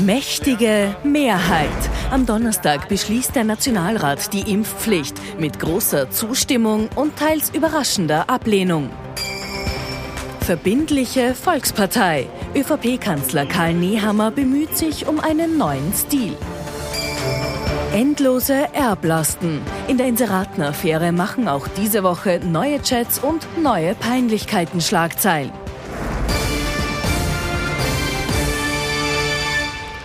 Mächtige Mehrheit. Am Donnerstag beschließt der Nationalrat die Impfpflicht mit großer Zustimmung und teils überraschender Ablehnung. Verbindliche Volkspartei. ÖVP-Kanzler Karl Nehammer bemüht sich um einen neuen Stil. Endlose Erblasten. In der Inseratenaffäre machen auch diese Woche neue Chats und neue Peinlichkeiten Schlagzeilen.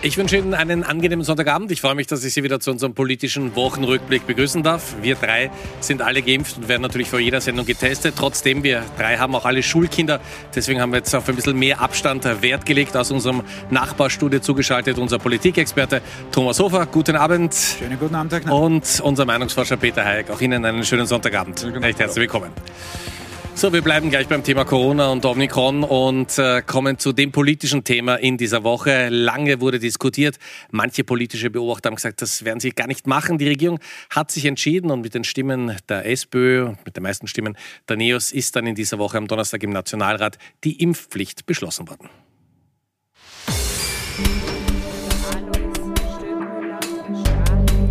Ich wünsche Ihnen einen angenehmen Sonntagabend. Ich freue mich, dass ich Sie wieder zu unserem politischen Wochenrückblick begrüßen darf. Wir drei sind alle geimpft und werden natürlich vor jeder Sendung getestet. Trotzdem, wir drei haben auch alle Schulkinder. Deswegen haben wir jetzt auf ein bisschen mehr Abstand Wert gelegt. Aus unserem Nachbarstudio zugeschaltet unser Politikexperte Thomas Hofer. Guten Abend. Schönen guten Abend. Und unser Meinungsforscher Peter Hayek. Auch Ihnen einen schönen Sonntagabend. Recht herzlich willkommen. So, wir bleiben gleich beim Thema Corona und Omikron und äh, kommen zu dem politischen Thema in dieser Woche. Lange wurde diskutiert. Manche politische Beobachter haben gesagt, das werden sie gar nicht machen. Die Regierung hat sich entschieden und mit den Stimmen der SPÖ, mit den meisten Stimmen der NEOS, ist dann in dieser Woche am Donnerstag im Nationalrat die Impfpflicht beschlossen worden.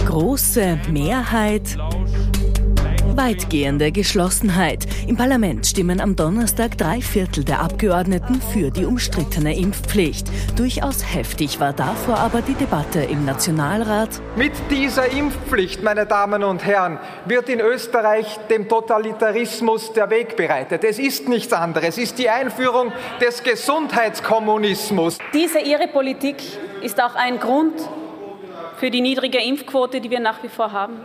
Große Mehrheit weitgehende Geschlossenheit. Im Parlament stimmen am Donnerstag drei Viertel der Abgeordneten für die umstrittene Impfpflicht. Durchaus heftig war davor aber die Debatte im Nationalrat. Mit dieser Impfpflicht, meine Damen und Herren, wird in Österreich dem Totalitarismus der Weg bereitet. Es ist nichts anderes. Es ist die Einführung des Gesundheitskommunismus. Diese Ihre Politik ist auch ein Grund für die niedrige Impfquote, die wir nach wie vor haben.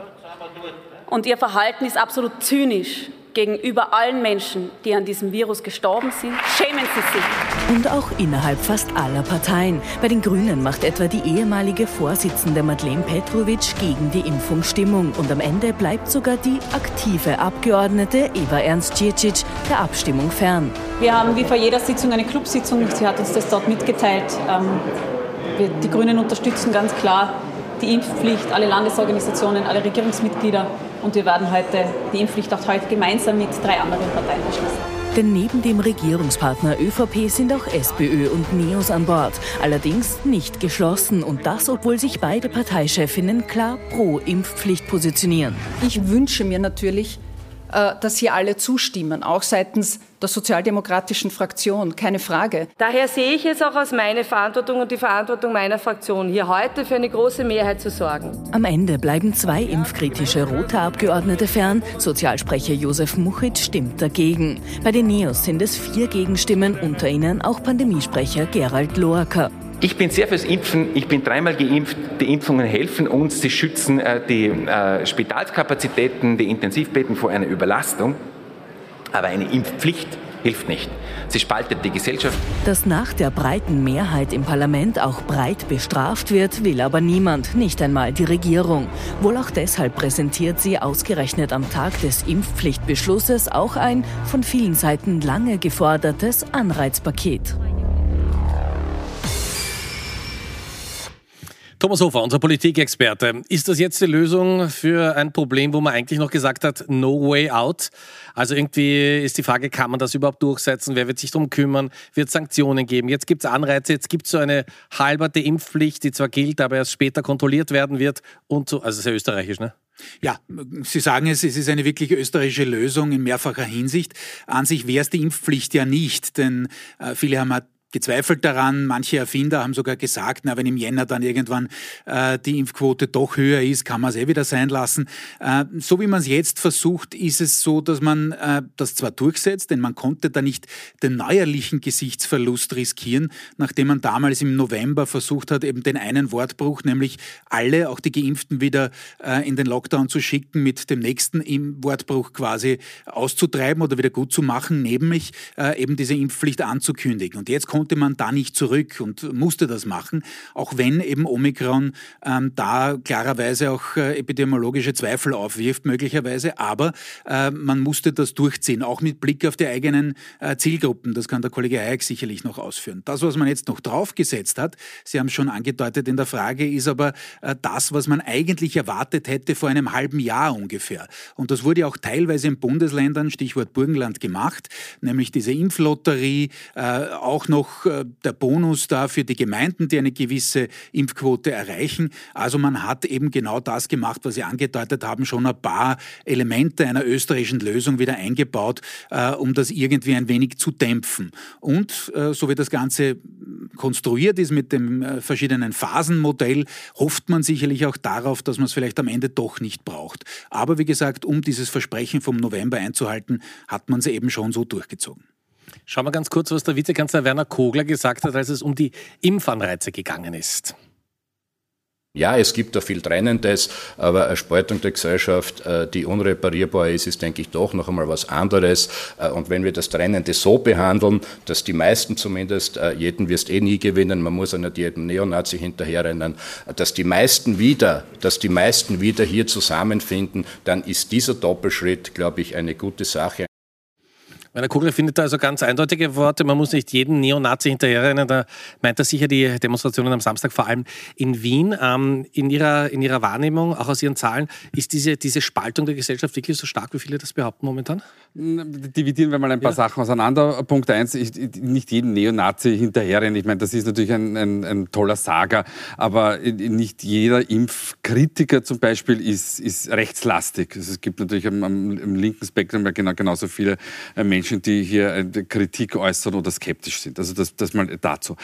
Und ihr Verhalten ist absolut zynisch gegenüber allen Menschen, die an diesem Virus gestorben sind. Schämen Sie sich. Und auch innerhalb fast aller Parteien. Bei den Grünen macht etwa die ehemalige Vorsitzende Madeleine Petrovic gegen die Impfung Stimmung. Und am Ende bleibt sogar die aktive Abgeordnete Eva Ernst Cicic der Abstimmung fern. Wir haben wie vor jeder Sitzung eine Clubsitzung. Sie hat uns das dort mitgeteilt. Ähm, die Grünen unterstützen ganz klar die Impfpflicht, alle Landesorganisationen, alle Regierungsmitglieder. Und wir werden heute die Impfpflicht auch heute gemeinsam mit drei anderen Parteien beschließen. Denn neben dem Regierungspartner ÖVP sind auch SPÖ und NEOS an Bord. Allerdings nicht geschlossen und das, obwohl sich beide Parteichefinnen klar pro Impfpflicht positionieren. Ich wünsche mir natürlich, äh, dass hier alle zustimmen, auch seitens der sozialdemokratischen Fraktion, keine Frage. Daher sehe ich es auch als meine Verantwortung und die Verantwortung meiner Fraktion, hier heute für eine große Mehrheit zu sorgen. Am Ende bleiben zwei impfkritische rote Abgeordnete fern. Sozialsprecher Josef Muchit stimmt dagegen. Bei den Neos sind es vier Gegenstimmen, unter ihnen auch Pandemiesprecher Gerald Loacker. Ich bin sehr fürs Impfen. Ich bin dreimal geimpft. Die Impfungen helfen uns. Sie schützen äh, die äh, Spitalskapazitäten, die Intensivbetten vor einer Überlastung. Aber eine Impfpflicht hilft nicht. Sie spaltet die Gesellschaft. Dass nach der breiten Mehrheit im Parlament auch breit bestraft wird, will aber niemand, nicht einmal die Regierung. Wohl auch deshalb präsentiert sie ausgerechnet am Tag des Impfpflichtbeschlusses auch ein von vielen Seiten lange gefordertes Anreizpaket. Thomas Hofer, unser Politikexperte. Ist das jetzt die Lösung für ein Problem, wo man eigentlich noch gesagt hat, no way out? Also irgendwie ist die Frage, kann man das überhaupt durchsetzen? Wer wird sich darum kümmern? Wird es Sanktionen geben? Jetzt gibt es Anreize, jetzt gibt es so eine halberte Impfpflicht, die zwar gilt, aber erst später kontrolliert werden wird und so. Also sehr österreichisch, ne? Ja, Sie sagen es, es ist eine wirklich österreichische Lösung in mehrfacher Hinsicht. An sich wäre es die Impfpflicht ja nicht, denn äh, viele haben gezweifelt daran. Manche Erfinder haben sogar gesagt, na, wenn im Jänner dann irgendwann äh, die Impfquote doch höher ist, kann man es eh wieder sein lassen. Äh, so wie man es jetzt versucht, ist es so, dass man äh, das zwar durchsetzt, denn man konnte da nicht den neuerlichen Gesichtsverlust riskieren, nachdem man damals im November versucht hat, eben den einen Wortbruch, nämlich alle, auch die Geimpften, wieder äh, in den Lockdown zu schicken, mit dem nächsten Wortbruch quasi auszutreiben oder wieder gut zu machen, nämlich äh, eben diese Impfpflicht anzukündigen. Und jetzt kommt konnte man da nicht zurück und musste das machen, auch wenn eben Omikron ähm, da klarerweise auch äh, epidemiologische Zweifel aufwirft, möglicherweise. Aber äh, man musste das durchziehen, auch mit Blick auf die eigenen äh, Zielgruppen. Das kann der Kollege Hayek sicherlich noch ausführen. Das, was man jetzt noch draufgesetzt hat, Sie haben es schon angedeutet in der Frage, ist aber äh, das, was man eigentlich erwartet hätte vor einem halben Jahr ungefähr. Und das wurde auch teilweise in Bundesländern, Stichwort Burgenland, gemacht, nämlich diese Impflotterie, äh, auch noch auch äh, der Bonus da für die Gemeinden, die eine gewisse Impfquote erreichen. Also man hat eben genau das gemacht, was Sie angedeutet haben, schon ein paar Elemente einer österreichischen Lösung wieder eingebaut, äh, um das irgendwie ein wenig zu dämpfen. Und äh, so wie das Ganze konstruiert ist mit dem verschiedenen Phasenmodell, hofft man sicherlich auch darauf, dass man es vielleicht am Ende doch nicht braucht. Aber wie gesagt, um dieses Versprechen vom November einzuhalten, hat man es eben schon so durchgezogen. Schauen wir ganz kurz, was der Vizekanzler Werner Kogler gesagt hat, als es um die Impfanreize gegangen ist. Ja, es gibt da viel Trennendes, aber eine Spaltung der Gesellschaft, äh, die unreparierbar ist, ist, denke ich, doch noch einmal was anderes. Äh, und wenn wir das Trennende so behandeln, dass die meisten zumindest, äh, jeden wirst eh nie gewinnen, man muss ja nicht Neonazi hinterherrennen, dass die meisten wieder, dass die meisten wieder hier zusammenfinden, dann ist dieser Doppelschritt, glaube ich, eine gute Sache. Werner Kugler findet da also ganz eindeutige Worte. Man muss nicht jeden Neonazi hinterherrennen. Da meint er sicher die Demonstrationen am Samstag, vor allem in Wien. Ähm, in, ihrer, in Ihrer Wahrnehmung, auch aus Ihren Zahlen, ist diese, diese Spaltung der Gesellschaft wirklich so stark, wie viele das behaupten momentan? Dividieren wir mal ein paar ja. Sachen auseinander. Punkt eins, ich, nicht jeden Neonazi hinterherrennen. Ich meine, das ist natürlich ein, ein, ein, toller Saga, aber nicht jeder Impfkritiker zum Beispiel ist, ist rechtslastig. Also es gibt natürlich am, am, im linken Spektrum genau, genauso viele Menschen, Menschen, die hier Kritik äußern oder skeptisch sind. Also das, das mal dazu.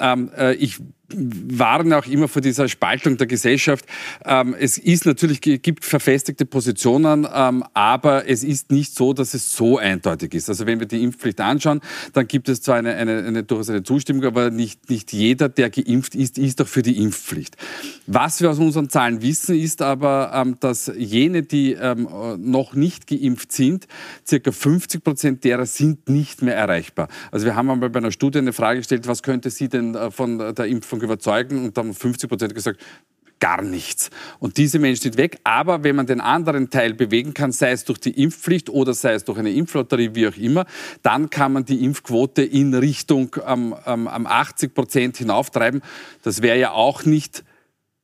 Ähm, äh, ich warnen auch immer vor dieser Spaltung der Gesellschaft. Ähm, es ist natürlich, gibt verfestigte Positionen, ähm, aber es ist nicht so, dass es so eindeutig ist. Also wenn wir die Impfpflicht anschauen, dann gibt es zwar eine, eine, eine durchaus eine Zustimmung, aber nicht, nicht jeder, der geimpft ist, ist auch für die Impfpflicht. Was wir aus unseren Zahlen wissen, ist aber, ähm, dass jene, die ähm, noch nicht geimpft sind, circa 50 Prozent derer sind nicht mehr erreichbar. Also wir haben einmal bei einer Studie eine Frage gestellt, was könnte sie denn äh, von der Impfung überzeugen und haben 50 Prozent gesagt, gar nichts. Und diese Menschen sind weg. Aber wenn man den anderen Teil bewegen kann, sei es durch die Impfpflicht oder sei es durch eine Impflotterie, wie auch immer, dann kann man die Impfquote in Richtung ähm, ähm, 80 Prozent hinauftreiben. Das wäre ja auch nicht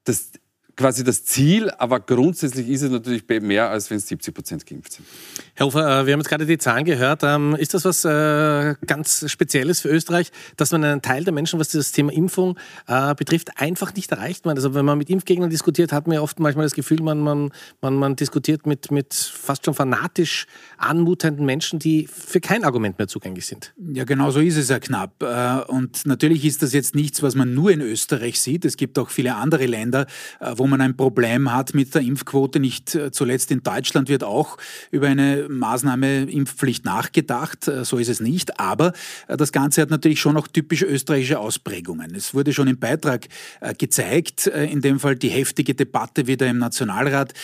das quasi das Ziel, aber grundsätzlich ist es natürlich mehr, als wenn 70 Prozent geimpft sind. Herr Hofer, äh, wir haben jetzt gerade die Zahlen gehört. Ähm, ist das was äh, ganz Spezielles für Österreich, dass man einen Teil der Menschen, was das Thema Impfung äh, betrifft, einfach nicht erreicht? Also wenn man mit Impfgegnern diskutiert, hat man ja oft manchmal das Gefühl, man, man, man, man diskutiert mit, mit fast schon fanatisch anmutenden Menschen, die für kein Argument mehr zugänglich sind. Ja, genau so ist es ja knapp. Und natürlich ist das jetzt nichts, was man nur in Österreich sieht. Es gibt auch viele andere Länder, wo man ein Problem hat mit der Impfquote. Nicht äh, zuletzt in Deutschland wird auch über eine Maßnahme Impfpflicht nachgedacht. Äh, so ist es nicht. Aber äh, das Ganze hat natürlich schon auch typisch österreichische Ausprägungen. Es wurde schon im Beitrag gezeigt, in dem Fall die heftige Debatte wieder im Nationalrat,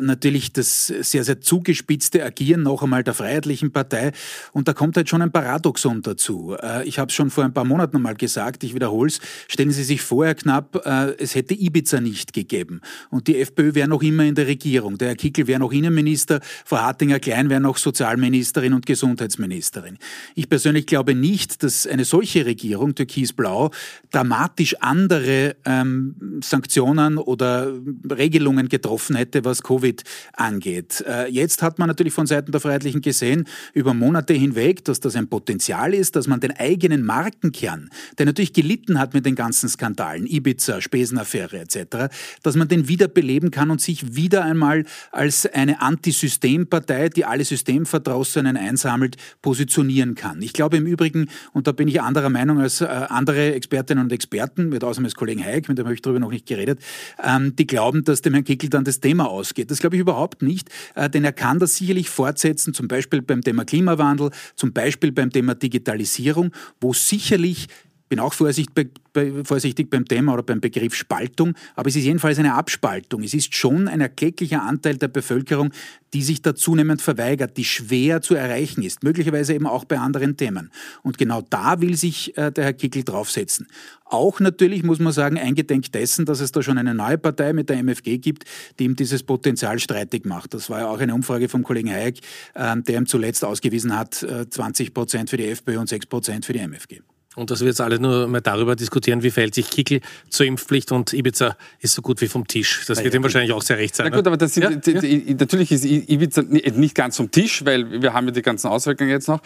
natürlich das sehr, sehr zugespitzte Agieren noch einmal der Freiheitlichen Partei. Und da kommt halt schon ein Paradoxon dazu. Ich habe es schon vor ein paar Monaten einmal gesagt, ich wiederhole es. Stellen Sie sich vorher knapp, es hätte Ibiza nicht gegeben bleiben. Und die FPÖ wäre noch immer in der Regierung. Der Herr Kickel wäre noch Innenminister, Frau Hartinger-Klein wäre noch Sozialministerin und Gesundheitsministerin. Ich persönlich glaube nicht, dass eine solche Regierung, Türkis-Blau, dramatisch andere ähm, Sanktionen oder Regelungen getroffen hätte, was Covid angeht. Äh, jetzt hat man natürlich von Seiten der Freiheitlichen gesehen, über Monate hinweg, dass das ein Potenzial ist, dass man den eigenen Markenkern, der natürlich gelitten hat mit den ganzen Skandalen, Ibiza, Spesenaffäre etc., dass man den wiederbeleben kann und sich wieder einmal als eine Antisystempartei, die alle Systemverdrossenen einsammelt, positionieren kann. Ich glaube im Übrigen, und da bin ich anderer Meinung als äh, andere Expertinnen und Experten, mit Ausnahme des Kollegen Hayek, mit dem habe ich darüber noch nicht geredet, ähm, die glauben, dass dem Herrn Kickel dann das Thema ausgeht. Das glaube ich überhaupt nicht, äh, denn er kann das sicherlich fortsetzen, zum Beispiel beim Thema Klimawandel, zum Beispiel beim Thema Digitalisierung, wo sicherlich bin auch vorsichtig, bei, bei, vorsichtig beim Thema oder beim Begriff Spaltung, aber es ist jedenfalls eine Abspaltung. Es ist schon ein erklecklicher Anteil der Bevölkerung, die sich da zunehmend verweigert, die schwer zu erreichen ist, möglicherweise eben auch bei anderen Themen. Und genau da will sich äh, der Herr Kickel draufsetzen. Auch natürlich muss man sagen, eingedenk dessen, dass es da schon eine neue Partei mit der MFG gibt, die ihm dieses Potenzial streitig macht. Das war ja auch eine Umfrage vom Kollegen Hayek, äh, der ihm zuletzt ausgewiesen hat, äh, 20 Prozent für die FPÖ und 6 Prozent für die MFG. Und dass wir jetzt alle nur mal darüber diskutieren, wie verhält sich Kickel zur Impfpflicht und Ibiza ist so gut wie vom Tisch. Das wird ihm wahrscheinlich auch sehr recht sein. Na gut, ne? aber das sind, Ja? natürlich ist Ibiza nicht ganz vom Tisch, weil wir haben ja die ganzen Auswirkungen jetzt noch.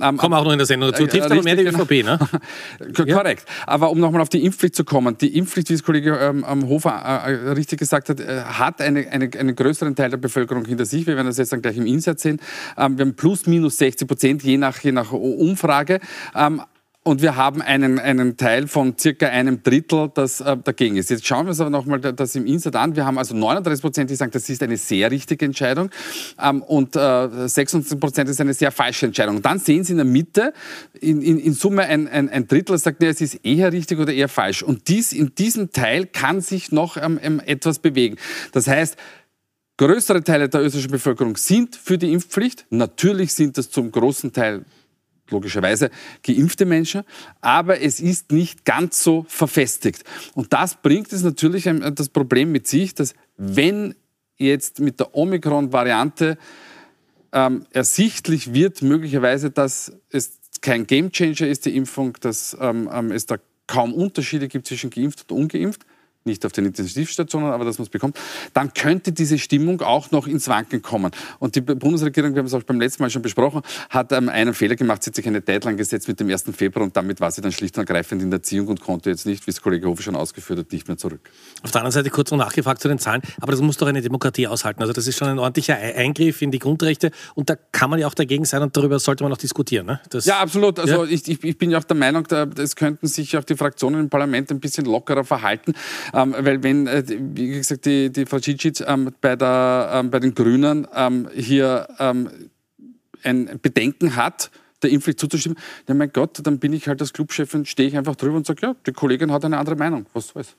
Ähm, Kommen auch noch in der Sendung dazu. Äh, Trifft aber mehr die richtig, ÖVP, ne? Korrekt. Aber um nochmal auf die Impfpflicht zu kommen, die Impfpflicht, wie es Kollege ähm, ähm, Hofer äh, äh, richtig gesagt hat, äh, hat eine, eine, einen größeren Teil der Bevölkerung hinter sich. Wir werden das jetzt dann gleich im Insert sehen. Ähm, wir haben plus minus 60 Prozent, je nach, je nach Umfrage. Ähm, und wir haben einen, einen Teil von circa einem Drittel, das äh, dagegen ist. Jetzt schauen wir uns aber nochmal das im Insert an. Wir haben also 39 Prozent, die sagen, das ist eine sehr richtige Entscheidung. Ähm, und äh, 26 Prozent ist eine sehr falsche Entscheidung. Und dann sehen Sie in der Mitte in, in, in Summe ein, ein, ein Drittel, das sagt, nee, es ist eher richtig oder eher falsch. Und dies, in diesem Teil kann sich noch ähm, ähm, etwas bewegen. Das heißt, Größere Teile der österreichischen Bevölkerung sind für die Impfpflicht. Natürlich sind das zum großen Teil logischerweise geimpfte Menschen, aber es ist nicht ganz so verfestigt. Und das bringt es natürlich ein, das Problem mit sich, dass wenn jetzt mit der Omikron-Variante ähm, ersichtlich wird, möglicherweise, dass es kein Gamechanger ist, die Impfung, dass ähm, ähm, es da kaum Unterschiede gibt zwischen geimpft und ungeimpft, nicht auf den Intensivstationen, aber dass man es bekommt, dann könnte diese Stimmung auch noch ins Wanken kommen. Und die Bundesregierung, wir haben es auch beim letzten Mal schon besprochen, hat ähm, einen Fehler gemacht, sie hat sich eine Deadline gesetzt mit dem 1. Februar und damit war sie dann schlicht und ergreifend in der Erziehung und konnte jetzt nicht, wie es Kollege Hofe schon ausgeführt hat, nicht mehr zurück. Auf der anderen Seite kurz noch nachgefragt zu den Zahlen, aber das muss doch eine Demokratie aushalten. Also das ist schon ein ordentlicher Eingriff in die Grundrechte und da kann man ja auch dagegen sein und darüber sollte man auch diskutieren. Ne? Das, Ja, absolut. Also Ja. Ich, ich, bin ja auch der Meinung, es könnten sich auch die Fraktionen im Parlament ein bisschen lockerer verhalten, ähm, weil wenn, äh, wie gesagt, die, die Frau Cicic ähm, bei, der, ähm, bei den Grünen ähm, hier ähm, ein Bedenken hat, der Impfpflicht zuzustimmen, ja mein Gott, dann bin ich halt als Clubchef und stehe ich einfach drüber und sage, ja, die Kollegin hat eine andere Meinung, was soll's.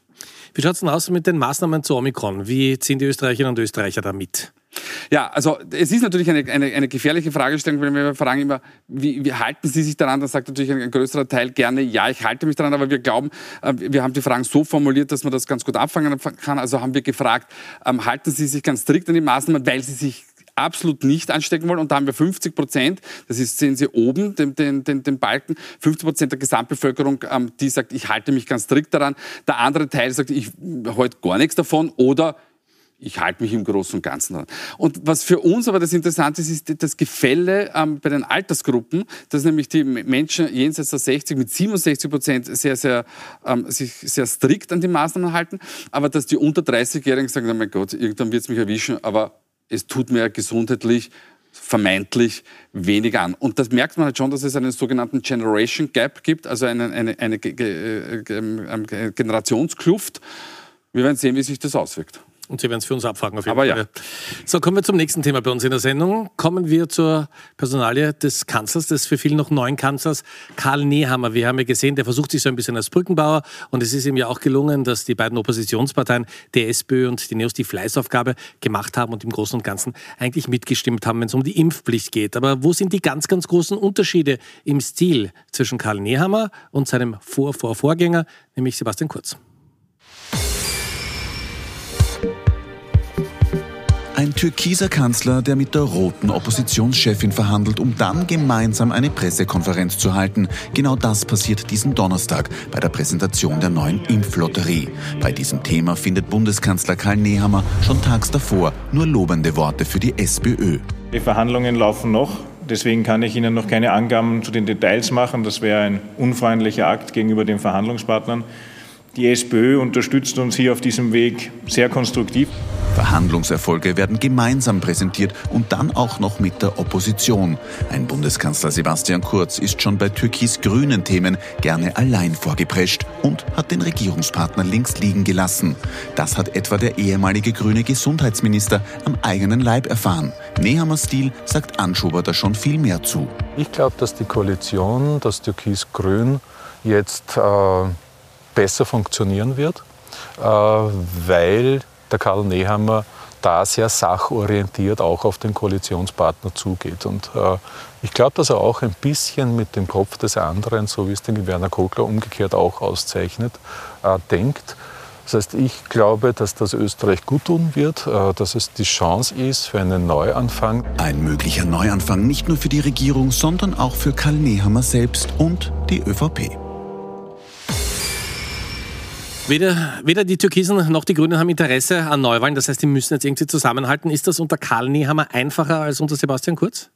Wie schaut es denn aus mit den Maßnahmen zu Omikron? Wie ziehen die Österreicherinnen und Österreicher da mit? Ja, also es ist natürlich eine, eine, eine gefährliche Fragestellung, weil wir fragen immer, wie, wie halten Sie sich daran? Dann sagt natürlich ein, ein größerer Teil gerne, ja, ich halte mich daran, aber wir glauben, äh, wir haben die Fragen so formuliert, dass man das ganz gut abfangen kann. Also haben wir gefragt, ähm, halten Sie sich ganz strikt an die Maßnahmen, weil Sie sich absolut nicht anstecken wollen. Und da haben wir 50 Prozent, das ist, sehen Sie oben, den, den, den, den Balken, 50 Prozent der Gesamtbevölkerung, ähm, die sagt, ich halte mich ganz strikt daran. Der andere Teil sagt, ich halte gar nichts davon oder ich halte mich im Großen und Ganzen dran. Und was für uns aber das Interessante ist, ist das Gefälle ähm, bei den Altersgruppen, dass nämlich die Menschen jenseits der 60 mit 67 Prozent sehr, sehr, ähm, sich sehr strikt an die Maßnahmen halten, aber dass die unter 30-Jährigen sagen, oh mein Gott, irgendwann wird es mich erwischen, aber es tut mir gesundheitlich vermeintlich wenig an. Und das merkt man halt schon, dass es einen sogenannten Generation Gap gibt, also eine, eine, eine Ge- ähm, Ge- Generationskluft. Wir werden sehen, wie sich das auswirkt. Und Sie werden es für uns abfragen auf jeden Aber ja. Fall. So, kommen wir zum nächsten Thema bei uns in der Sendung. Kommen wir zur Personalie des Kanzlers, des für viele noch neuen Kanzlers, Karl Nehammer. Wir haben ja gesehen, der versucht sich so ein bisschen als Brückenbauer. Und es ist ihm ja auch gelungen, dass die beiden Oppositionsparteien, die SPÖ und die NEOS, die Fleißaufgabe gemacht haben und im Großen und Ganzen eigentlich mitgestimmt haben, wenn es um die Impfpflicht geht. Aber wo sind die ganz, ganz großen Unterschiede im Stil zwischen Karl Nehammer und seinem Vor-Vor-Vorgänger, nämlich Sebastian Kurz? Ein türkiser Kanzler, der mit der roten Oppositionschefin verhandelt, um dann gemeinsam eine Pressekonferenz zu halten. Genau das passiert diesen Donnerstag bei der Präsentation der neuen Impflotterie. Bei diesem Thema findet Bundeskanzler Karl Nehammer schon tags davor nur lobende Worte für die SPÖ. Die Verhandlungen laufen noch. Deswegen kann ich Ihnen noch keine Angaben zu den Details machen. Das wäre ein unfreundlicher Akt gegenüber den Verhandlungspartnern. Die SPÖ unterstützt uns hier auf diesem Weg sehr konstruktiv. Verhandlungserfolge werden gemeinsam präsentiert und dann auch noch mit der Opposition. Ein Bundeskanzler Sebastian Kurz ist schon bei türkis-grünen Themen gerne allein vorgeprescht und hat den Regierungspartner links liegen gelassen. Das hat etwa der ehemalige grüne Gesundheitsminister am eigenen Leib erfahren. Nehammer Stil sagt Anschober da schon viel mehr zu. Ich glaube, dass die Koalition, das Türkis-Grün, jetzt äh, besser funktionieren wird, äh, weil der Karl Nehammer da sehr sachorientiert auch auf den Koalitionspartner zugeht. Und äh, ich glaube, dass er auch ein bisschen mit dem Kopf des anderen, so wie es den Werner Kogler umgekehrt auch auszeichnet, äh, denkt. Das heißt, ich glaube, dass das Österreich gut tun wird, äh, dass es die Chance ist für einen Neuanfang. Ein möglicher Neuanfang nicht nur für die Regierung, sondern auch für Karl Nehammer selbst und die ÖVP. Weder, weder die Türkisen noch die Grünen haben Interesse an Neuwahlen. Das heißt, die müssen jetzt irgendwie zusammenhalten. Ist das unter Karl Nehammer einfacher als unter Sebastian Kurz?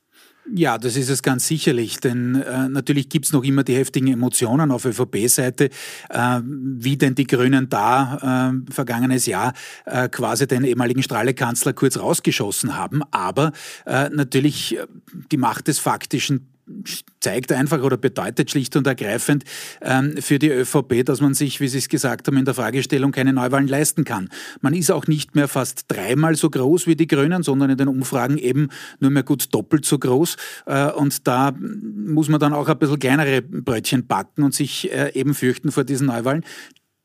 Ja, das ist es ganz sicherlich, denn äh, natürlich gibt's noch immer die heftigen Emotionen auf ÖVP-Seite, äh, wie denn die Grünen da äh, vergangenes Jahr äh, quasi den ehemaligen Strahlekanzler kurz rausgeschossen haben. Aber äh, natürlich äh, die Macht des Faktischen zeigt einfach oder bedeutet schlicht und ergreifend ähm, für die ÖVP, dass man sich, wie Sie es gesagt haben, in der Fragestellung keine Neuwahlen leisten kann. Man ist auch nicht mehr fast dreimal so groß wie die Grünen, sondern in den Umfragen eben nur mehr gut doppelt so groß. Äh, und da muss man dann auch ein bisschen kleinere Brötchen backen und sich äh, eben fürchten vor diesen Neuwahlen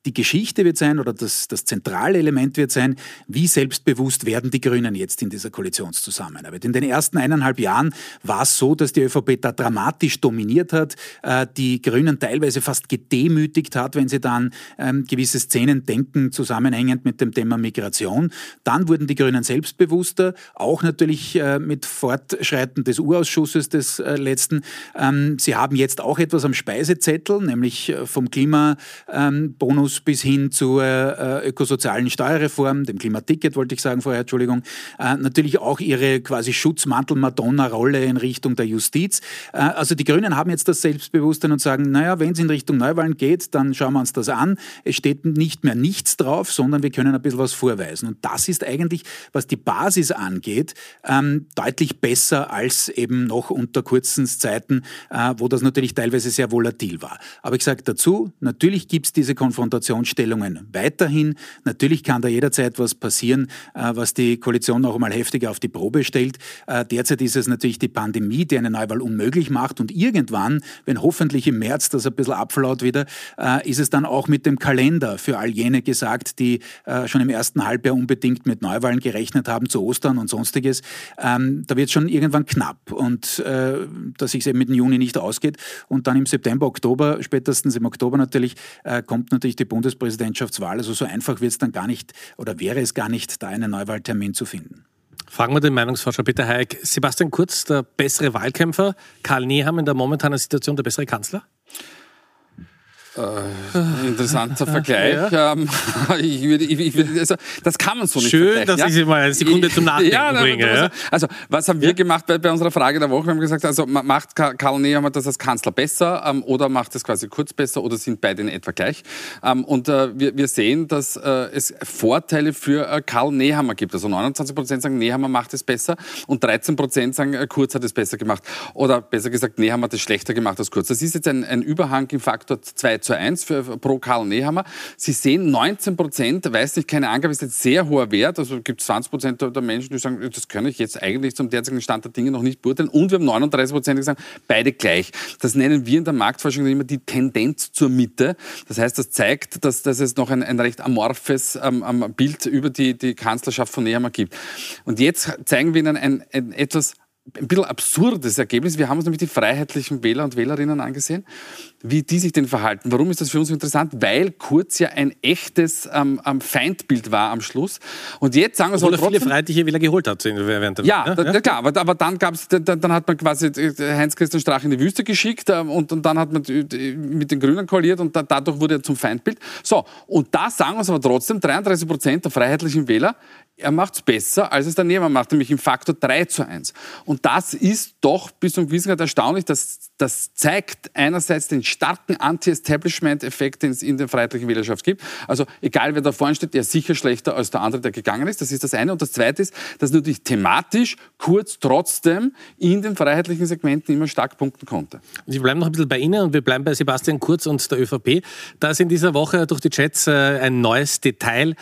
die Geschichte wird sein oder das, das zentrale Element wird sein, wie selbstbewusst werden die Grünen jetzt in dieser Koalitionszusammenarbeit. In den ersten eineinhalb Jahren war es so, dass die ÖVP da dramatisch dominiert hat, äh, die Grünen teilweise fast gedemütigt hat, wenn sie dann ähm, gewisse Szenen denken, zusammenhängend mit dem Thema Migration. Dann wurden die Grünen selbstbewusster, auch natürlich äh, mit Fortschreiten des Urausschusses des äh, letzten. Ähm, sie haben jetzt auch etwas am Speisezettel, nämlich vom Klimabonus bis hin zur äh, ökosozialen Steuerreform, dem Klimaticket wollte ich sagen vorher, Entschuldigung, äh, natürlich auch ihre quasi Schutzmantel-Madonna-Rolle in Richtung der Justiz. Äh, also die Grünen haben jetzt das Selbstbewusstsein und sagen, naja, wenn es in Richtung Neuwahlen geht, dann schauen wir uns das an. Es steht nicht mehr nichts drauf, sondern wir können ein bisschen was vorweisen. Und das ist eigentlich, was die Basis angeht, ähm, deutlich besser als eben noch unter kurzen Zeiten, äh, wo das natürlich teilweise sehr volatil war. Aber ich sage dazu, natürlich gibt es diese Konfrontation Konfrontationsstellungen weiterhin. Natürlich kann da jederzeit was passieren, äh, was die Koalition noch einmal heftiger auf die Probe stellt. Äh, derzeit ist es natürlich die Pandemie, die eine Neuwahl unmöglich macht. Und irgendwann, wenn hoffentlich im März das ein bisschen abflaut wieder, äh, ist es dann auch mit dem Kalender für all jene gesagt, die schon im ersten Halbjahr unbedingt mit Neuwahlen gerechnet haben zu Ostern und sonstiges. Ähm, da wird es schon irgendwann knapp und dass sich eben mit dem Juni nicht ausgeht. Und dann im September, Oktober, spätestens im Oktober natürlich, kommt natürlich die Bundespräsidentschaftswahl. Also so einfach wird es dann gar nicht oder wäre es gar nicht, da einen Neuwahltermin zu finden. Fragen wir den Meinungsforscher Peter Hayek. Sebastian Kurz, der bessere Wahlkämpfer, Karl Nehammer in der momentanen Situation der bessere Kanzler? Äh, interessanter Vergleich. Ja. Ähm, ich würde, ich, würde, also, das kann man so nicht Schön, dass ja? ich Sie mal eine Sekunde zum Nachdenken ja, bringe. Ja? Also, was haben wir gemacht bei, bei, unserer Frage der Woche? Wir haben gesagt, also macht Karl Nehammer das als Kanzler besser ähm, oder macht es quasi kurz besser oder sind beide in etwa gleich? Ähm, und äh, wir, wir, sehen, dass äh, es Vorteile für äh, Karl Nehammer gibt. Also 29 Prozent sagen, Nehammer macht es besser und 13 Prozent sagen, äh, Kurz hat es besser gemacht. Oder besser gesagt, Nehammer hat es schlechter gemacht als Kurz. Das ist jetzt ein, ein Überhang im Faktor 2 zu 1 für, pro Karl Nehammer. Sie sehen 19 Prozent, weiß nicht, keine Angabe, ist jetzt sehr hoher Wert. Also gibt es 20 Prozent der Menschen, die sagen, das kann ich jetzt eigentlich zum derzeitigen Stand der Dinge noch nicht beurteilen. Und wir haben 39 Prozent, die sagen, beide gleich. Das nennen wir in der Marktforschung immer die Tendenz zur Mitte. Das heißt, das zeigt, dass, dass es noch ein, ein recht amorphes ähm, Bild über die, die Kanzlerschaft von Nehammer gibt. Und jetzt zeigen wir Ihnen ein, ein etwas ein bisschen absurdes Ergebnis. Wir haben uns nämlich die freiheitlichen Wähler und Wählerinnen angesehen, wie die sich denn verhalten. Warum ist das für uns interessant? Weil Kurz ja ein echtes ähm, Feindbild war am Schluss. Und jetzt sagen wir so. Obwohl er viele freiheitliche Wähler geholt hat während der Ja, ne? ja? klar, aber, aber dann, gab's, dann, dann, hat man quasi äh, Heinz-Christian Strach in die Wüste geschickt ähm, und, und, dann hat man mit den Grünen koaliert und da, dadurch wurde er zum Feindbild. So, und da sagen uns aber trotzdem 33 Prozent der freiheitlichen Wähler, er macht es besser, als es der Nehmer macht, nämlich im Faktor 3 zu 1. Und das ist doch bis zum gewissen Grad erstaunlich. Das, das zeigt einerseits den starken Anti-Establishment-Effekt, den es in der freiheitlichen Wählerschaft gibt. Also egal, wer da vorne steht, der ist sicher schlechter als der andere, der gegangen ist. Das ist das eine. Und das zweite ist, dass natürlich thematisch Kurz trotzdem in den freiheitlichen Segmenten immer stark punkten konnte. Sie bleiben noch ein bisschen bei Ihnen und wir bleiben bei Sebastian Kurz und der ÖVP. Da ist in dieser Woche durch die Chats äh, ein neues Detail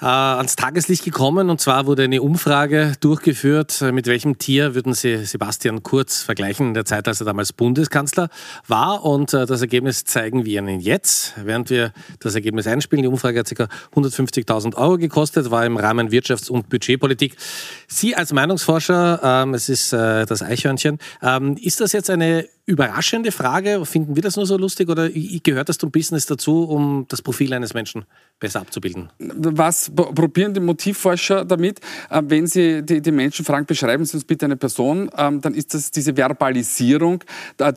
äh, ans Tageslicht gekommen. Und zwar wurde eine Umfrage durchgeführt, äh, mit welchem Tier würden Sie Sebastian Kurz vergleichen in der Zeit, als er damals Bundeskanzler war. Und äh, das Ergebnis zeigen wir Ihnen jetzt, während wir das Ergebnis einspielen. Die Umfrage hat ca. 150.000 Euro gekostet, war im Rahmen Wirtschafts- und Budgetpolitik. Sie als Meinungsforscher, ähm, es ist äh, das Eichhörnchen, ähm, ist das jetzt eine überraschende Frage? Finden wir das nur so lustig oder gehört das zum Business dazu, um das Profil eines Menschen besser abzubilden? Was probieren die Motivforscher damit? Äh, wenn sie die, die Menschen fragen, beschreiben Sie uns bitte eine Person, ähm, dann ist das diese Verbalisierung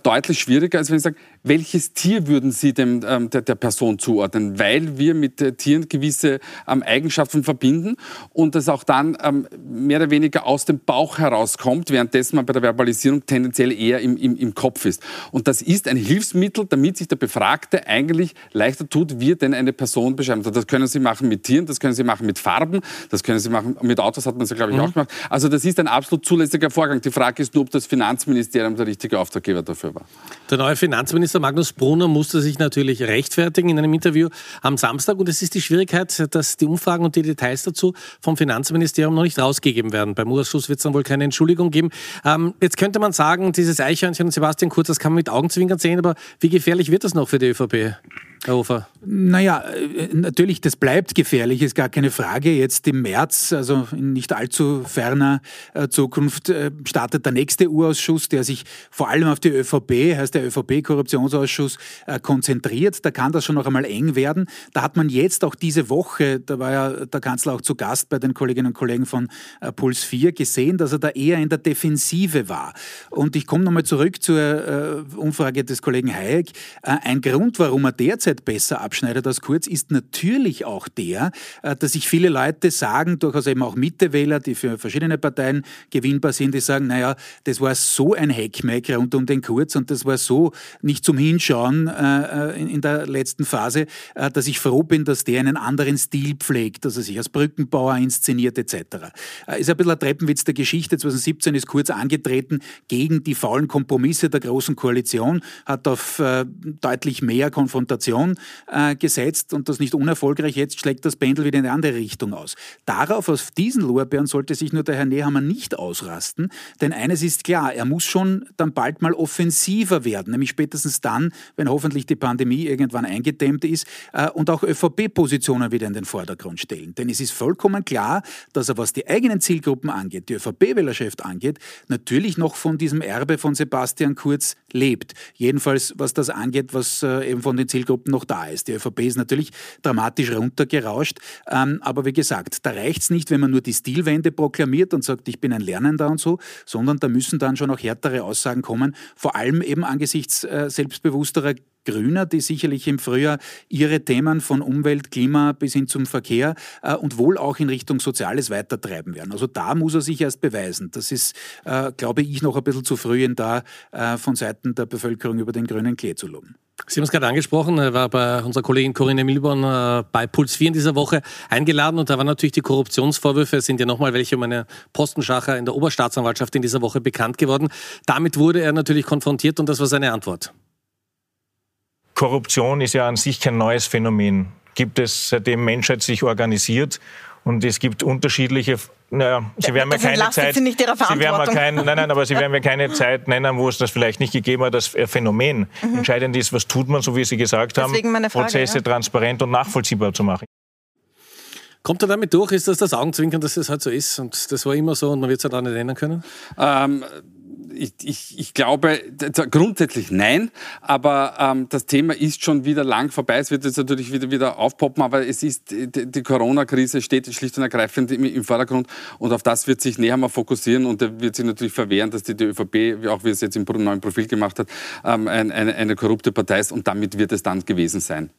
deutlich schwieriger, als wenn Sie sagen, welches Tier würden Sie dem, ähm, der, der, Person zuordnen? Weil wir mit äh, Tieren gewisse ähm, Eigenschaften verbinden und das auch dann ähm, mehr oder weniger aus dem Bauch herauskommt, währenddessen man bei der Verbalisierung tendenziell eher im, im, im Kopf ist. Und das ist ein Hilfsmittel, damit sich der Befragte eigentlich leichter tut, wie denn eine Person beschreiben. Das können Sie machen mit Tieren, das können Sie machen mit Farben, das können Sie machen mit Autos, hat man es ja, glaube ich, mhm. auch gemacht. Also das ist ein absolut zulässiger Vorgang. Die Frage ist nur, ob das Finanzministerium der richtige Auftraggeber dafür war. Der neue Finanzminister Magnus Brunner musste sich natürlich rechtfertigen in einem Interview am Samstag. Und es ist die Schwierigkeit, dass die Umfragen und die Details dazu vom Finanzministerium noch nicht rausgegeben werden. Beim Ausschuss wird es dann wohl keine Entschuldigung geben. Ähm, jetzt könnte man sagen, dieses Eichhörnchen und Sebastian Kurz, das kann man mit Augenzwinkern sehen, aber wie gefährlich wird das noch für die ÖVP? Herr Hofer? Naja, äh, natürlich, das bleibt gefährlich, ist gar keine Frage. Jetzt im März, also in nicht allzu ferner äh, Zukunft, äh, startet der nächste Urausschuss, der sich vor allem auf die ÖVP, heißt der ÖVP-Korruptionsausschuss, konzentriert. Da kann das schon noch einmal eng werden. Da hat man jetzt auch diese Woche, da war ja der Kanzler auch zu Gast bei den Kolleginnen und Kollegen von Puls 4, gesehen, dass er da eher in der Defensive war. Und ich komme nochmal zurück zur Umfrage des Kollegen Hayek. Ein Grund, warum er derzeit derzeit besser abschneidet als Kurz, ist natürlich auch der, äh, dass sich viele Leute sagen, durchaus eben auch Mittewähler, die für verschiedene Parteien gewinnbar sind, die sagen, naja, das war so ein Heckmeck rund um den Kurz und das war so nicht zum Hinschauen äh, äh, in der letzten Phase, dass ich froh bin, dass der einen anderen Stil pflegt, dass er sich als Brückenbauer inszeniert etc. Ist ein bisschen ein Treppenwitz der Geschichte. 2017 ist Kurz angetreten gegen die faulen Kompromisse der Großen Koalition, hat auf deutlich mehr Konfrontation Position äh, gesetzt und das nicht unerfolgreich. Jetzt schlägt das Pendel wieder in eine andere Richtung aus. Darauf, auf diesen Lorbeeren, sollte sich nur der Herr Nehammer nicht ausrasten, denn eines ist klar, er muss schon dann bald mal offensiver werden, nämlich spätestens dann, wenn hoffentlich die Pandemie irgendwann eingedämmt ist äh, und auch ÖVP-Positionen wieder in den Vordergrund stellen. Denn es ist vollkommen klar, dass er, was die eigenen Zielgruppen angeht, die ÖVP-Wählerschaft angeht, natürlich noch von diesem Erbe von Sebastian Kurz lebt. Jedenfalls, was das angeht, was äh, eben von den Zielgruppen noch da ist. Die ÖVP ist natürlich dramatisch runtergerauscht, ähm, aber wie gesagt, da reicht es nicht, wenn man nur die Stilwende proklamiert und sagt, ich bin ein Lernender und so, sondern da müssen dann schon auch härtere Aussagen kommen, vor allem eben angesichts äh, selbstbewussterer Grüner, die sicherlich im Frühjahr ihre Themen von Umwelt, Klima bis hin zum Verkehr äh, und wohl auch in Richtung Soziales weitertreiben werden. Also da muss er sich erst beweisen. Das ist, äh, glaube ich, noch ein bisschen zu früh in da äh, von Seiten der Bevölkerung über den grünen Klee zu loben. Sie haben es gerade angesprochen, er war bei unserer Kollegin Corinne Milborn äh, bei Puls 4 in dieser Woche eingeladen und da waren natürlich die Korruptionsvorwürfe, es sind ja nochmal welche um eine Postenschacher in der Oberstaatsanwaltschaft in dieser Woche bekannt geworden. Damit wurde er natürlich konfrontiert und das war seine Antwort. Korruption ist ja an sich kein neues Phänomen. Gibt es, seitdem Menschheit sich organisiert und es gibt unterschiedliche naja, Sie werden mir keine Zeit. Sie nicht Ihrer Sie werden mir kein, nein, nein, aber Sie werden mir keine Zeit nennen, wo es das vielleicht nicht gegeben hat, das Phänomen. Mhm. Entscheidend ist, was tut man, so wie Sie gesagt haben, Frage, Prozesse ja. transparent und nachvollziehbar zu machen. Kommt er damit durch? Ist das das Augenzwinkern, dass es halt so ist? Und das war immer so und man wird es halt auch nicht ändern können? Ähm, ich, ich, ich glaube grundsätzlich nein, aber ähm, das Thema ist schon wieder lang vorbei. Es wird jetzt natürlich wieder, wieder aufpoppen, aber es ist, die, die Corona-Krise steht schlicht und ergreifend im, im, Vordergrund und auf das wird sich näher mal fokussieren und er wird sich natürlich verwehren, dass die, die ÖVP, auch wie es jetzt im neuen Profil gemacht hat, ähm, eine, eine korrupte Partei ist und damit wird es dann gewesen sein.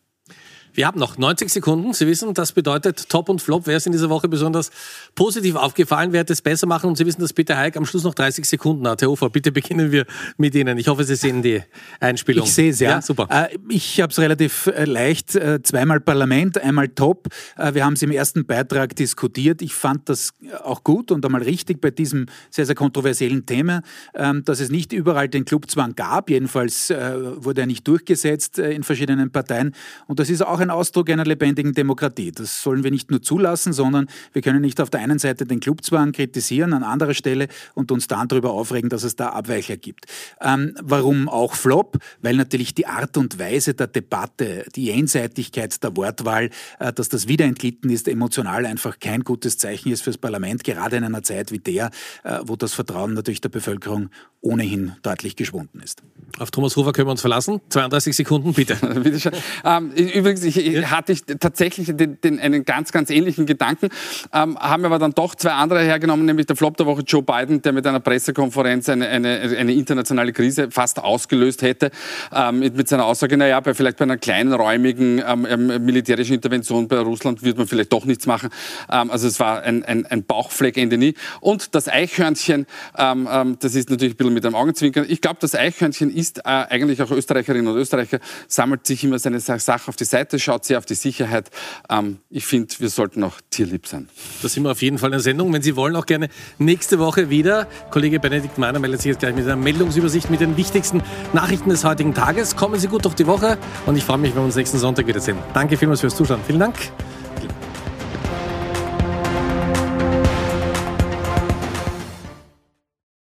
Wir haben noch 90 Sekunden. Sie wissen, das bedeutet Top und Flop. Wer ist in dieser Woche besonders positiv aufgefallen? Wer hat es besser machen? Und Sie wissen, dass Peter Heik am Schluss noch 30 Sekunden hat. Herr Hofer, bitte beginnen wir mit Ihnen. Ich hoffe, Sie sehen die Einspielung. Ich sehe es, ja. ja. Super. Äh, ich habe es relativ äh, leicht. Äh, zweimal Parlament, einmal Top. Wir haben es im ersten Beitrag diskutiert. Ich fand das auch gut und einmal richtig bei diesem sehr, sehr kontroversiellen Thema, ähm, dass es nicht überall den Clubzwang gab. Jedenfalls wurde er nicht durchgesetzt in verschiedenen Parteien. Und das ist auch auch ein Ausdruck einer lebendigen Demokratie. Das sollen wir nicht nur zulassen, sondern wir können nicht auf der einen Seite den Clubzwang kritisieren, an anderer Stelle und uns dann darüber aufregen, dass es da Abweichler gibt. Ähm, warum auch Flop? Weil natürlich die Art und Weise der Debatte, die Jenseitigkeit der Wortwahl, äh, dass das wieder entglitten ist, emotional einfach kein gutes Zeichen ist fürs Parlament, gerade in einer Zeit wie der, äh, wo das Vertrauen natürlich der Bevölkerung ohnehin deutlich geschwunden ist. Auf Thomas Hofer können wir uns verlassen. 32 Sekunden, bitte. bitte schön. Ähm, übrigens, ich ja. hatte ich tatsächlich den, den, einen ganz, ganz ähnlichen Gedanken, ähm, haben aber dann doch zwei andere hergenommen, nämlich der Flop der Woche Joe Biden, der mit einer Pressekonferenz eine, eine, eine internationale Krise fast ausgelöst hätte, ähm, mit, mit, seiner Aussage, naja, bei, vielleicht bei einer kleinen, räumigen ähm, ähm, militärischen Intervention bei Russland wird man vielleicht doch nichts machen. Ähm, also es war ein, ein, ein Bauchfleck Ende nie. Und das Eichhörnchen, ähm, das ist natürlich ein bisschen mit einem Augenzwinkern. Ich glaube, das Eichhörnchen ist äh, eigentlich auch Österreicherinnen und Österreicher, sammelt sich immer seine Sache auf die Seite, schaut sehr auf die Sicherheit. Ähm, ich finde, wir sollten auch tierlieb sein. Das sind wir auf jeden Fall in der Sendung. Wenn Sie wollen, auch gerne nächste Woche wieder. Kollege Benedikt Meiner meldet sich jetzt gleich mit einer Meldungsübersicht mit den wichtigsten Nachrichten des heutigen Tages. Kommen Sie gut durch die Woche und ich freue mich, wenn wir uns nächsten Sonntag wiedersehen. Danke vielmals fürs Zuschauen. Vielen Dank.